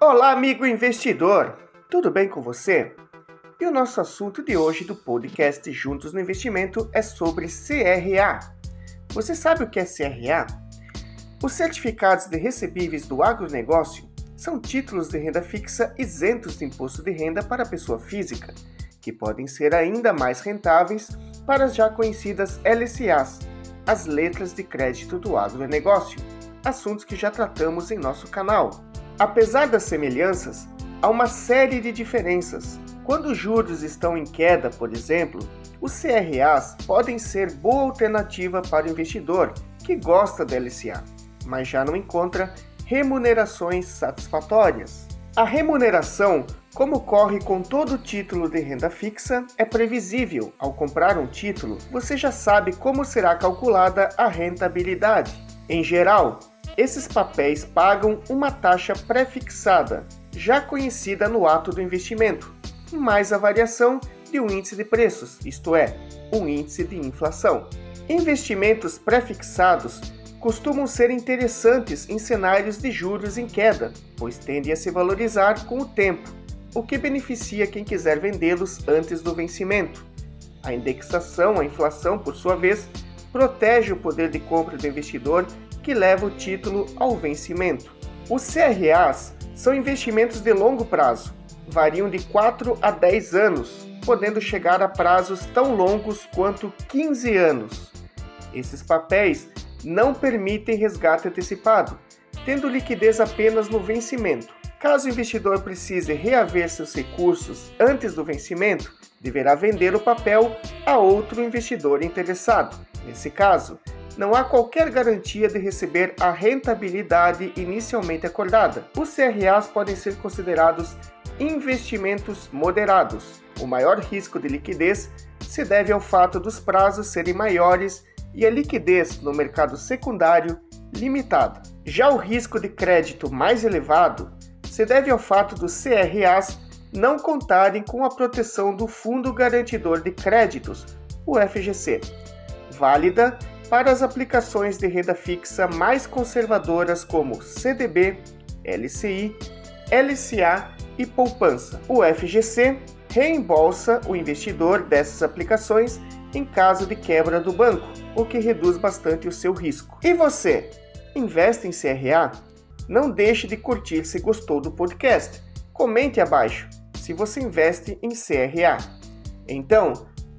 Olá, amigo investidor! Tudo bem com você? E o nosso assunto de hoje do podcast Juntos no Investimento é sobre CRA. Você sabe o que é CRA? Os certificados de recebíveis do agronegócio são títulos de renda fixa isentos de imposto de renda para a pessoa física, que podem ser ainda mais rentáveis para as já conhecidas LCAs, as letras de crédito do agronegócio, assuntos que já tratamos em nosso canal. Apesar das semelhanças, há uma série de diferenças. Quando os juros estão em queda, por exemplo, os CRAs podem ser boa alternativa para o investidor que gosta da LCA, mas já não encontra remunerações satisfatórias. A remuneração, como ocorre com todo título de renda fixa, é previsível. Ao comprar um título, você já sabe como será calculada a rentabilidade. Em geral, esses papéis pagam uma taxa pré-fixada, já conhecida no ato do investimento, mais a variação de um índice de preços, isto é, um índice de inflação. Investimentos pré-fixados costumam ser interessantes em cenários de juros em queda, pois tendem a se valorizar com o tempo, o que beneficia quem quiser vendê-los antes do vencimento. A indexação à inflação, por sua vez, protege o poder de compra do investidor que leva o título ao vencimento. Os CRAs são investimentos de longo prazo, variam de 4 a 10 anos, podendo chegar a prazos tão longos quanto 15 anos. Esses papéis não permitem resgate antecipado, tendo liquidez apenas no vencimento. Caso o investidor precise reaver seus recursos antes do vencimento, deverá vender o papel a outro investidor interessado. Nesse caso, não há qualquer garantia de receber a rentabilidade inicialmente acordada. Os CRAs podem ser considerados investimentos moderados. O maior risco de liquidez se deve ao fato dos prazos serem maiores e a liquidez no mercado secundário limitada. Já o risco de crédito mais elevado se deve ao fato dos CRAs não contarem com a proteção do Fundo Garantidor de Créditos, o FGC, válida para as aplicações de renda fixa mais conservadoras como CDB, LCI, LCA e poupança. O FGC reembolsa o investidor dessas aplicações em caso de quebra do banco, o que reduz bastante o seu risco. E você, investe em CRA? Não deixe de curtir se gostou do podcast. Comente abaixo se você investe em CRA. Então,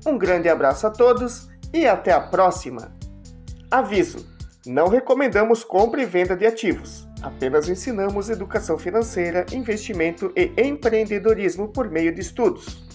um grande abraço a todos e até a próxima! Aviso: não recomendamos compra e venda de ativos. Apenas ensinamos educação financeira, investimento e empreendedorismo por meio de estudos.